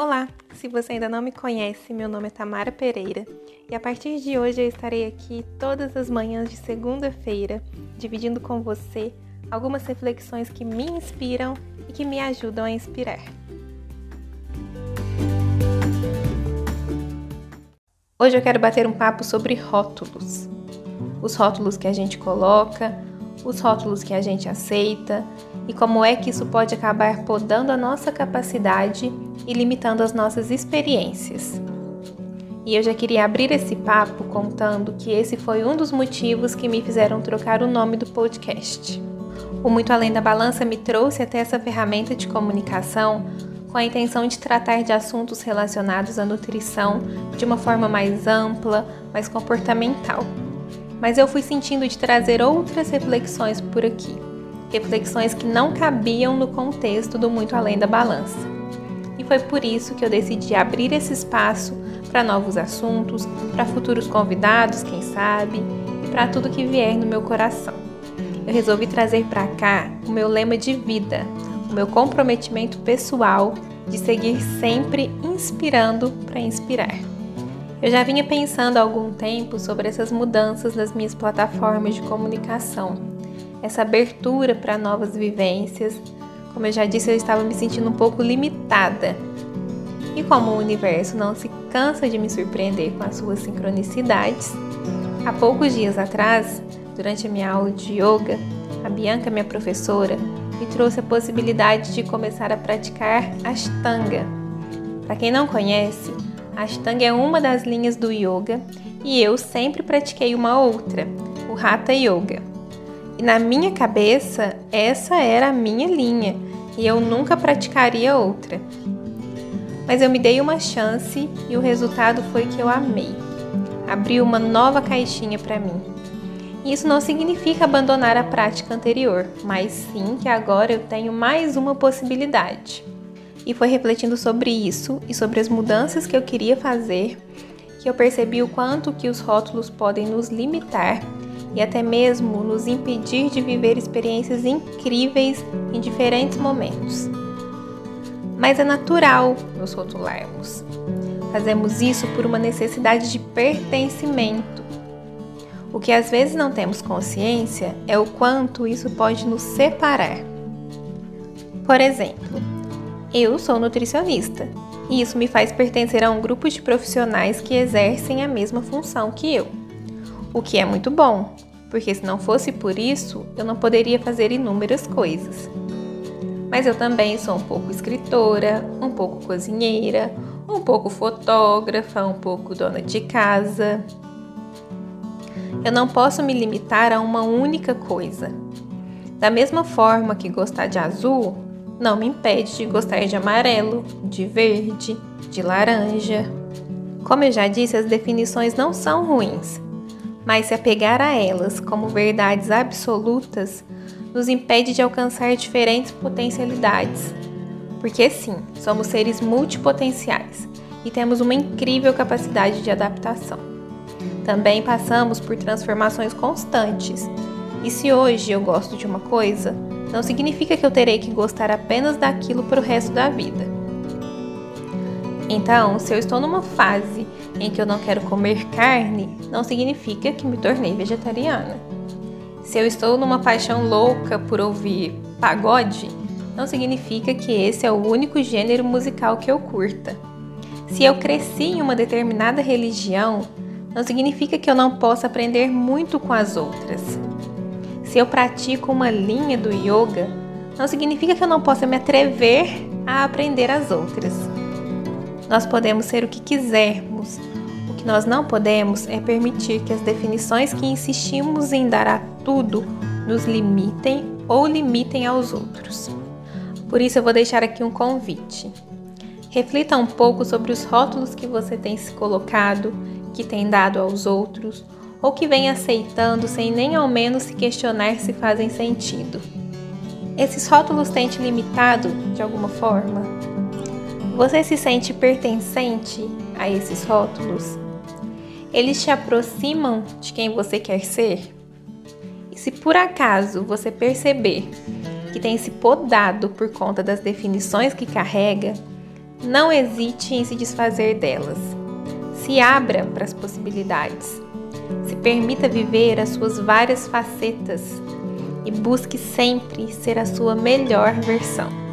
Olá! Se você ainda não me conhece, meu nome é Tamara Pereira e a partir de hoje eu estarei aqui todas as manhãs de segunda-feira dividindo com você algumas reflexões que me inspiram e que me ajudam a inspirar. Hoje eu quero bater um papo sobre rótulos. Os rótulos que a gente coloca, os rótulos que a gente aceita e como é que isso pode acabar podando a nossa capacidade e limitando as nossas experiências. E eu já queria abrir esse papo contando que esse foi um dos motivos que me fizeram trocar o nome do podcast. O Muito Além da Balança me trouxe até essa ferramenta de comunicação com a intenção de tratar de assuntos relacionados à nutrição de uma forma mais ampla, mais comportamental. Mas eu fui sentindo de trazer outras reflexões por aqui reflexões que não cabiam no contexto do Muito Além da Balança. E foi por isso que eu decidi abrir esse espaço para novos assuntos, para futuros convidados, quem sabe, e para tudo que vier no meu coração. Eu resolvi trazer para cá o meu lema de vida, o meu comprometimento pessoal de seguir sempre inspirando para inspirar. Eu já vinha pensando há algum tempo sobre essas mudanças nas minhas plataformas de comunicação essa abertura para novas vivências. Como eu já disse, eu estava me sentindo um pouco limitada. E como o universo não se cansa de me surpreender com as suas sincronicidades, há poucos dias atrás, durante a minha aula de yoga, a Bianca, minha professora, me trouxe a possibilidade de começar a praticar Ashtanga. Para quem não conhece, Ashtanga é uma das linhas do yoga e eu sempre pratiquei uma outra, o Hatha Yoga. E na minha cabeça, essa era a minha linha e eu nunca praticaria outra. Mas eu me dei uma chance e o resultado foi que eu amei. Abriu uma nova caixinha para mim. Isso não significa abandonar a prática anterior, mas sim que agora eu tenho mais uma possibilidade. E foi refletindo sobre isso e sobre as mudanças que eu queria fazer que eu percebi o quanto que os rótulos podem nos limitar e até mesmo nos impedir de viver experiências incríveis em diferentes momentos. Mas é natural nos rotularmos. Fazemos isso por uma necessidade de pertencimento. O que às vezes não temos consciência é o quanto isso pode nos separar. Por exemplo, eu sou nutricionista e isso me faz pertencer a um grupo de profissionais que exercem a mesma função que eu o que é muito bom, porque se não fosse por isso, eu não poderia fazer inúmeras coisas. Mas eu também sou um pouco escritora, um pouco cozinheira, um pouco fotógrafa, um pouco dona de casa. Eu não posso me limitar a uma única coisa. Da mesma forma que gostar de azul não me impede de gostar de amarelo, de verde, de laranja. Como eu já disse, as definições não são ruins, mas se apegar a elas como verdades absolutas nos impede de alcançar diferentes potencialidades. Porque sim, somos seres multipotenciais e temos uma incrível capacidade de adaptação. Também passamos por transformações constantes. E se hoje eu gosto de uma coisa, não significa que eu terei que gostar apenas daquilo para o resto da vida. Então, se eu estou numa fase em que eu não quero comer carne, não significa que me tornei vegetariana. Se eu estou numa paixão louca por ouvir pagode, não significa que esse é o único gênero musical que eu curta. Se eu cresci em uma determinada religião, não significa que eu não possa aprender muito com as outras. Se eu pratico uma linha do yoga, não significa que eu não possa me atrever a aprender as outras. Nós podemos ser o que quisermos. O que nós não podemos é permitir que as definições que insistimos em dar a tudo nos limitem ou limitem aos outros. Por isso, eu vou deixar aqui um convite. Reflita um pouco sobre os rótulos que você tem se colocado, que tem dado aos outros, ou que vem aceitando sem nem ao menos se questionar se fazem sentido. Esses rótulos têm te limitado de alguma forma? Você se sente pertencente a esses rótulos? Eles te aproximam de quem você quer ser? E se por acaso você perceber que tem se podado por conta das definições que carrega, Não hesite em se desfazer delas. Se abra para as possibilidades. Se permita viver as suas várias facetas e busque sempre ser a sua melhor versão.